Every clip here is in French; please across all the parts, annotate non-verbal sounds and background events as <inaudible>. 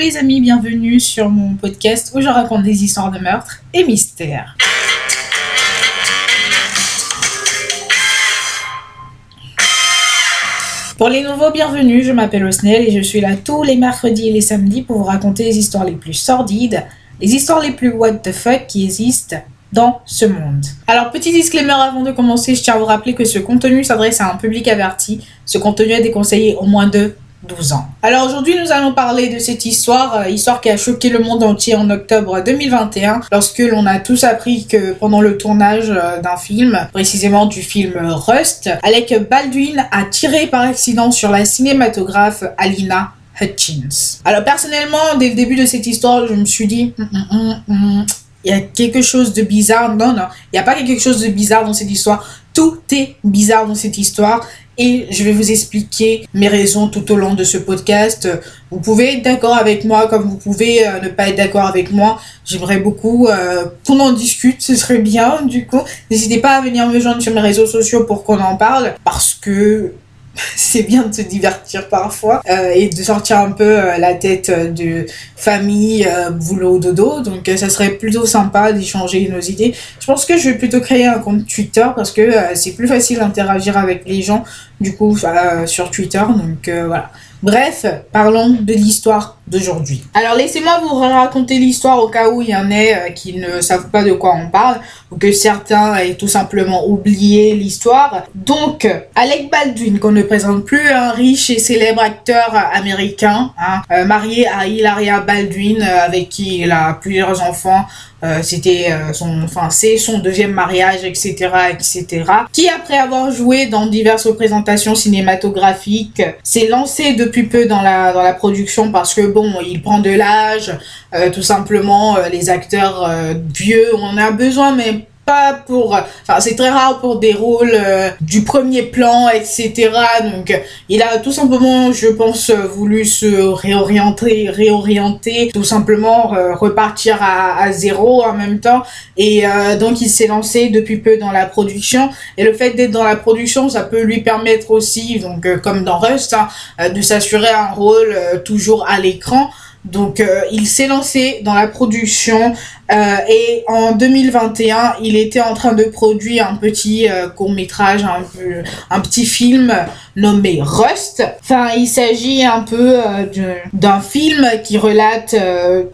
les amis, bienvenue sur mon podcast où je raconte des histoires de meurtres et mystères. Pour les nouveaux, bienvenue, je m'appelle Osnel et je suis là tous les mercredis et les samedis pour vous raconter les histoires les plus sordides, les histoires les plus what the fuck qui existent dans ce monde. Alors, petit disclaimer avant de commencer, je tiens à vous rappeler que ce contenu s'adresse à un public averti. Ce contenu est déconseillé au moins de 12 ans. Alors aujourd'hui, nous allons parler de cette histoire, euh, histoire qui a choqué le monde entier en octobre 2021, lorsque l'on a tous appris que pendant le tournage euh, d'un film, précisément du film Rust, Alec Baldwin a tiré par accident sur la cinématographe Alina Hutchins. Alors personnellement, dès le début de cette histoire, je me suis dit, hum, hum, hum, il y a quelque chose de bizarre. Non, non, il n'y a pas quelque chose de bizarre dans cette histoire. Tout est bizarre dans cette histoire et je vais vous expliquer mes raisons tout au long de ce podcast. Vous pouvez être d'accord avec moi comme vous pouvez euh, ne pas être d'accord avec moi. J'aimerais beaucoup euh, qu'on en discute, ce serait bien du coup. N'hésitez pas à venir me joindre sur mes réseaux sociaux pour qu'on en parle parce que <laughs> c'est bien de se divertir parfois euh, et de sortir un peu euh, la tête euh, de famille, boulot, dodo. Donc ça serait plutôt sympa d'échanger nos idées. Je pense que je vais plutôt créer un compte Twitter parce que c'est plus facile d'interagir avec les gens du coup sur Twitter. Donc voilà. Bref, parlons de l'histoire d'aujourd'hui. Alors laissez-moi vous raconter l'histoire au cas où il y en a qui ne savent pas de quoi on parle ou que certains aient tout simplement oublié l'histoire. Donc, Alec Baldwin, qu'on ne présente plus, un riche et célèbre acteur américain, hein, euh, marié à Hilaria Baldwin, euh, avec qui il a plusieurs enfants, euh, c'était son, enfin c'est son deuxième mariage, etc., etc. Qui après avoir joué dans diverses représentations cinématographiques, s'est lancé depuis peu dans la dans la production parce que bon, il prend de l'âge, tout simplement les acteurs vieux, on a besoin mais pour enfin c'est très rare pour des rôles euh, du premier plan etc donc il a tout simplement je pense voulu se réorienter réorienter tout simplement euh, repartir à, zéro en même temps. Et euh, donc il s'est lancé depuis peu dans la production. Et le fait d'être dans la production ça peut lui permettre aussi donc comme dans Rust hein, de s'assurer un rôle toujours à l'écran. Donc il s'est lancé dans la production euh, et en 2021, il était en train de produire un petit euh, court métrage, un, un petit film nommé Rust. Enfin, il s'agit un peu euh, d'un film qui relate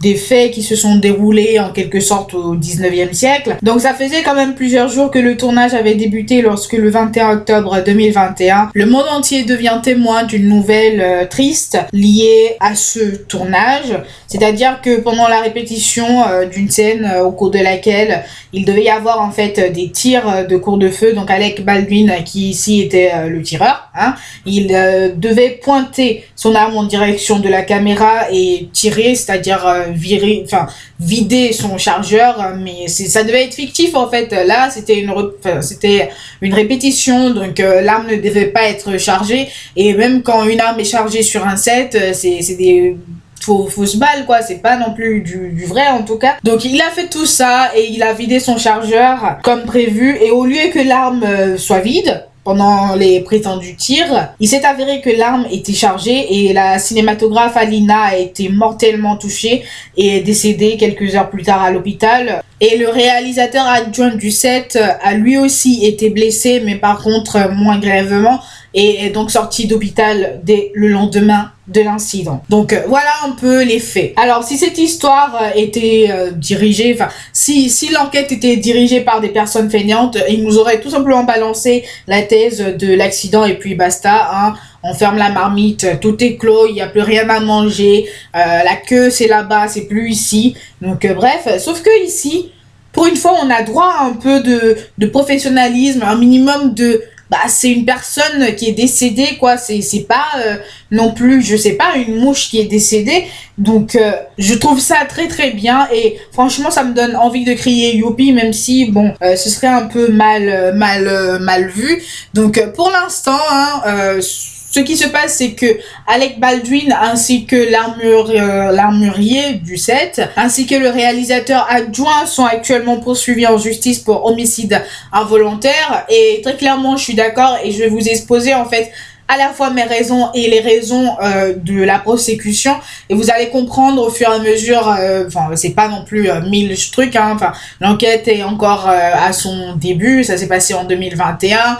des faits qui se sont déroulés en quelque sorte au 19e siècle. Donc ça faisait quand même plusieurs jours que le tournage avait débuté lorsque le 21 octobre 2021, le monde entier devient témoin d'une nouvelle triste liée à ce tournage. C'est-à-dire que pendant la répétition d'une euh, au cours de laquelle il devait y avoir en fait des tirs euh, de cours de feu. Donc Alec Baldwin, qui ici était euh, le tireur, hein, il devait pointer son arme en direction de la caméra et tirer, c'est-à-dire vider son chargeur. Mais ça devait être fictif en fait. Là, c'était une, c'était une répétition, donc l'arme ne devait pas être chargée. Et même quand une arme est chargée sur un set, c'est des fausse balle quoi. C'est pas non plus du, du, vrai en tout cas. Donc il a fait tout ça et il a vidé son chargeur comme prévu. Et au lieu que l'arme euh, soit vide pendant les prétendus tirs, il s'est avéré que l'arme était chargée et la cinématographe Alina a été mortellement touchée et est décédée quelques heures plus tard à l'hôpital. Et le réalisateur adjoint du set a lui aussi été blessé, mais par contre moins grèvement, et est donc sorti d'hôpital dès le lendemain de l'incident. Donc euh, voilà un peu les faits. Alors si cette histoire euh, était euh, dirigée, enfin si, si l'enquête était dirigée par des personnes feignantes, ils nous auraient tout simplement balancé la thèse de l'accident et puis basta. Hein. On ferme la marmite, tout est clos, il n'y a plus rien à manger, la queue c'est là-bas, c'est plus ici. Donc bref, sauf que ici, pour une fois, on a droit à un peu de, de professionnalisme, un minimum de bah c'est une personne qui est décédée quoi. C'est pas euh, non plus je sais pas une mouche qui est décédée. Donc euh, je trouve ça très très bien. Et franchement ça me donne envie de crier youpi même si bon euh, ce serait un peu mal mal mal vu. Donc pour l'instant hein, ce qui se passe, c'est que Alec Baldwin ainsi que euh, l'armurier du set, ainsi que le réalisateur adjoint sont actuellement poursuivis en justice pour homicide involontaire. Et très clairement, je suis d'accord et je vais vous exposer en fait à la fois mes raisons et les raisons euh, de la prosécution. Et vous allez comprendre au fur et à mesure euh, enfin c'est pas non plus euh, mille trucs hein, enfin l'enquête est encore euh, à son début. Ça s'est passé en 2021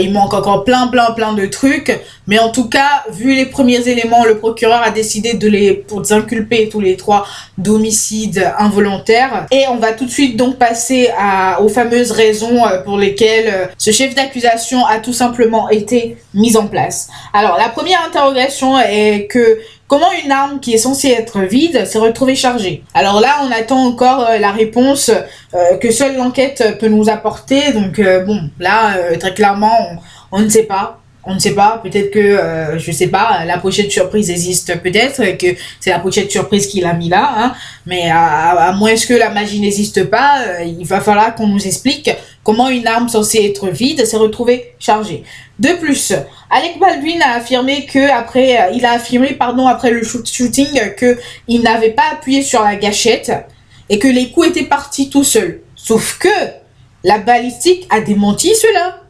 il manque encore plein plein plein de trucs mais en tout cas vu les premiers éléments le procureur a décidé de les pour inculper tous les trois d'homicide involontaire et on va tout de suite donc passer à, aux fameuses raisons pour lesquelles ce chef d'accusation a tout simplement été mis en place alors, la première interrogation est que comment une arme qui est censée être vide s'est retrouvée chargée? Alors là, on attend encore euh, la réponse euh, que seule l'enquête peut nous apporter. Donc euh, bon, là, très clairement, on, ne sait pas. On ne sait pas, peut-être que, je sais pas, la pochette surprise existe peut-être, que c'est la pochette surprise qu'il a mis là, hein, mais à, moins que la magie n'existe pas, il va falloir qu'on nous explique comment une arme censée être vide s'est retrouvée chargée. De plus, Alec Baldwin a affirmé que après, euh, il a affirmé pardon après le shooting que il n'avait pas appuyé sur la gâchette et que les coups étaient partis tout seuls. Sauf que la balistique a démenti cela.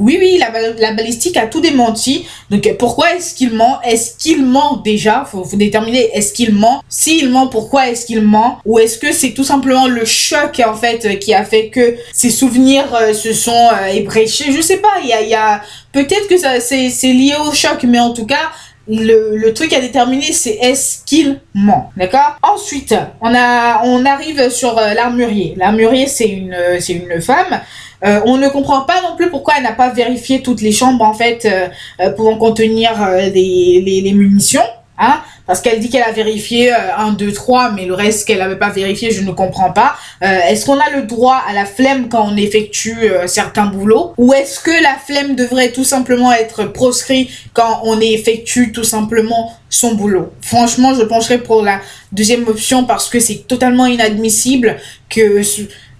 Oui, oui, la, la, balistique a tout démenti. Donc, pourquoi est-ce qu'il ment? Est-ce qu'il ment déjà? Faut, faut déterminer, est-ce qu'il ment? S'il ment, pourquoi est-ce qu'il ment? Ou est-ce que c'est tout simplement le choc, en fait, qui a fait que ses souvenirs euh, se sont euh, ébréchés? Je sais pas, il y a... Y a Peut-être que ça c'est lié au choc, mais en tout cas, le, le, truc à déterminer, c'est est-ce qu'il ment, d'accord? Ensuite, on a, on arrive sur euh, l'armurier. L'armurier, c'est une, c'est une femme euh, on ne comprend pas non plus pourquoi elle n'a pas vérifié toutes les chambres en fait euh, euh pouvant contenir euh, les, les, les, munitions. Hein, parce qu'elle dit qu'elle a vérifié 1, 2, 3, mais le reste qu'elle n'avait pas vérifié, je ne comprends pas. est-ce qu'on a le droit à la flemme quand on effectue certains boulots? Ou est-ce que la flemme devrait tout simplement être proscrit quand on effectue tout simplement son boulot? Franchement, je pencherai pour la deuxième option parce que c'est totalement inadmissible que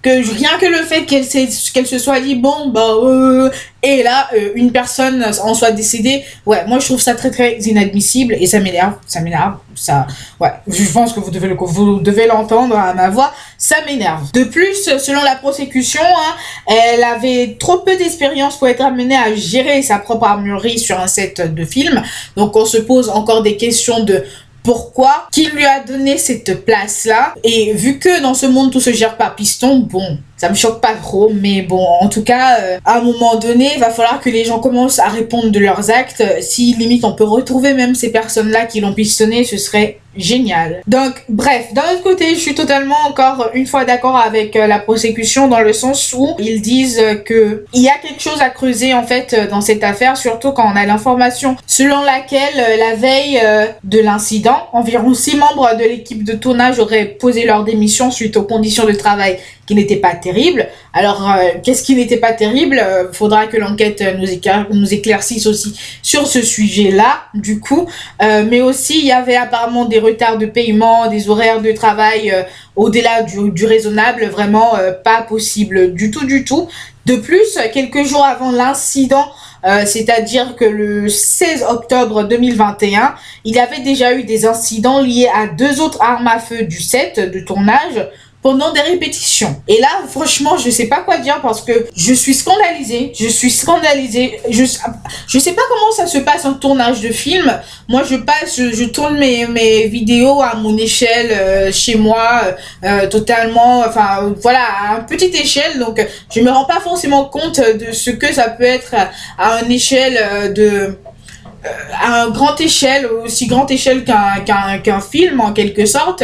que rien que le fait qu'elle se soit dit bon bah euh, et là euh, une personne en soit décédée ouais moi je trouve ça très très inadmissible et ça m'énerve ça m'énerve ça ouais. Je pense que vous devez vous devez l'entendre à ma voix ça m'énerve. De plus selon la prosécution hein, elle avait trop peu d'expérience pour être amenée à gérer sa propre armurerie sur un set de film donc on se pose encore des questions de pourquoi, qui lui a donné cette place-là. Et vu que dans ce monde tout se gère par piston, bon, ça me choque pas trop, mais bon, en tout cas, euh, à un moment donné, il va falloir que les gens commencent à répondre de leurs actes. Si limite on peut retrouver même ces personnes-là qui l'ont pistonné, ce serait génial. Donc, bref, d'un autre côté, je suis totalement encore une fois d'accord avec euh, la prosécution dans le sens où ils disent que il y a quelque chose à creuser en fait euh, dans cette affaire, surtout quand on a l'information selon laquelle la veille de l'incident, environ six membres de l'équipe de tournage auraient posé leur démission suite aux conditions de travail qui n'était pas terrible. Alors, euh, qu'est-ce qui n'était pas terrible? Euh, Faudra que l'enquête nous, nous éclaircisse aussi sur ce sujet-là, du coup. Euh, mais aussi, il y avait apparemment des retards de paiement, des horaires de travail au-delà du, raisonnable, vraiment pas possible du tout, du tout. De plus, quelques jours avant l'incident, euh, c'est-à-dire que le 16 octobre 2021, il avait déjà eu des incidents liés à deux autres armes à feu du set de tournage pendant des répétitions. Et là, franchement, je sais pas quoi dire parce que je suis scandalisée. Je suis scandalisée. Je, je sais pas comment ça se passe en tournage de film. Moi, je passe, je, tourne mes, mes vidéos à mon échelle euh, chez moi, euh, totalement, enfin, voilà, à une petite échelle. Donc, je me rends pas forcément compte de ce que ça peut être à une échelle euh, de à un grande échelle, aussi grande échelle qu'un qu'un qu'un film en quelque sorte.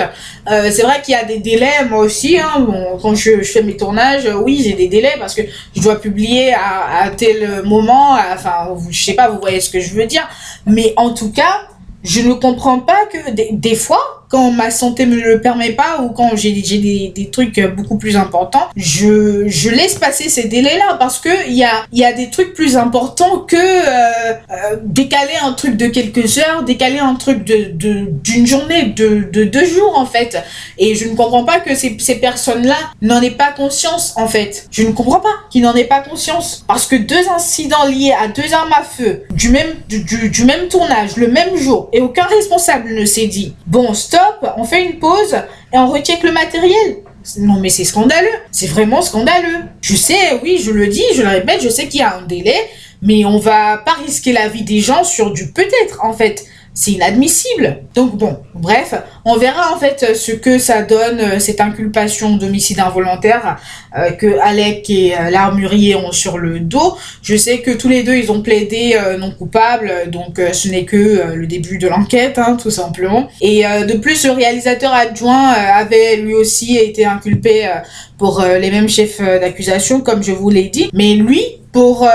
Euh, c'est vrai qu'il y a des délais, moi aussi. Hein, bon, quand je, je, fais mes tournages, oui, j'ai des délais parce que je dois publier à, à tel moment. enfin, je sais pas, vous voyez ce que je veux dire. Mais en tout cas, je ne comprends pas que des, des fois, quand ma santé me le permet pas ou quand j'ai des, des trucs beaucoup plus importants, je, je laisse passer ces délais-là parce que il y a, y a des trucs plus importants que euh, euh, décaler un truc de quelques heures, décaler un truc de d'une journée, de, de deux jours en fait. Et je ne comprends pas que ces, ces personnes-là n'en aient pas conscience en fait. Je ne comprends pas qu'ils n'en aient pas conscience parce que deux incidents liés à deux armes à feu du même du, du, du même tournage le même jour et aucun responsable ne s'est dit bon stop on fait une pause et on recheck le matériel. Non mais c'est scandaleux, c'est vraiment scandaleux. Je sais, oui, je le dis, je le répète, je sais qu'il y a un délai, mais on va pas risquer la vie des gens sur du peut-être, en fait c'est inadmissible. Donc bon, bref, on verra en fait ce que ça donne euh, cette inculpation d'homicide involontaire euh, que Alec et euh, l'armurier ont sur le dos. Je sais que tous les deux ils ont plaidé non coupable, donc ce n'est que le début de l'enquête, hein, tout simplement. Et de plus, le réalisateur adjoint avait lui aussi été inculpé pour les mêmes chefs d'accusation, comme je vous l'ai dit. Mais lui, pour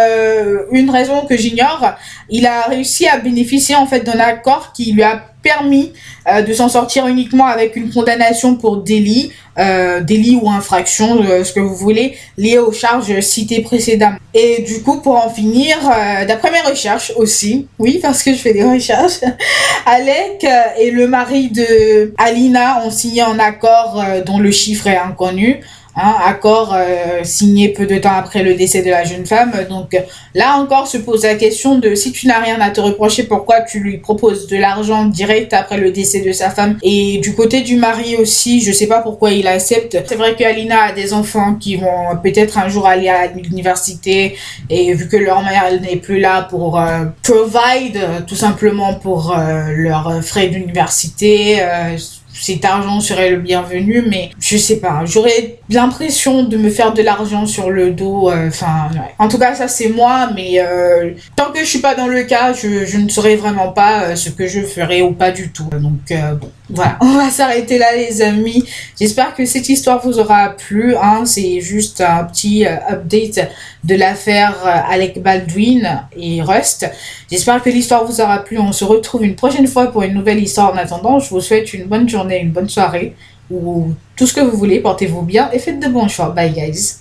une raison que j'ignore, il a réussi à bénéficier en fait d'un accord qui lui a permis euh, de s'en sortir uniquement avec une condamnation pour délit, euh, délit ou infraction, ce que vous voulez, lié aux charges citées précédemment. Et du coup, pour en finir, d'après mes recherches aussi, oui, parce que je fais des <laughs> recherches, Alec et le mari de Alina ont signé un accord dont le chiffre est inconnu. Hein, accord euh, signé peu de temps après le décès de la jeune femme. Donc là encore se pose la question de si tu n'as rien à te reprocher, pourquoi tu lui proposes de l'argent direct après le décès de sa femme? Et du côté du mari aussi, je sais pas pourquoi il accepte. C'est vrai que Alina a des enfants qui vont peut-être un jour aller à l'université et vu que leur mère n'est plus là pour euh, provide tout simplement pour euh, leurs frais d'université cet argent serait le bienvenu, mais je sais pas, j'aurais l'impression de me faire de l'argent sur le dos. Euh, enfin, en tout cas, ça c'est moi, mais euh, tant que je suis pas dans le cas, je, je ne saurais vraiment pas euh, ce que je ferais ou pas du tout. Donc bon, voilà, <laughs> on va s'arrêter là, les amis. J'espère que cette histoire vous aura plu. Hein. C'est juste un petit update de l'affaire Alec Baldwin et Rust. J'espère que l'histoire vous aura plu. On se retrouve une prochaine fois pour une nouvelle histoire. En attendant, je vous souhaite une bonne journée, une bonne soirée ou tout ce que vous voulez. Portez-vous bien et faites de bons choix. Bye guys.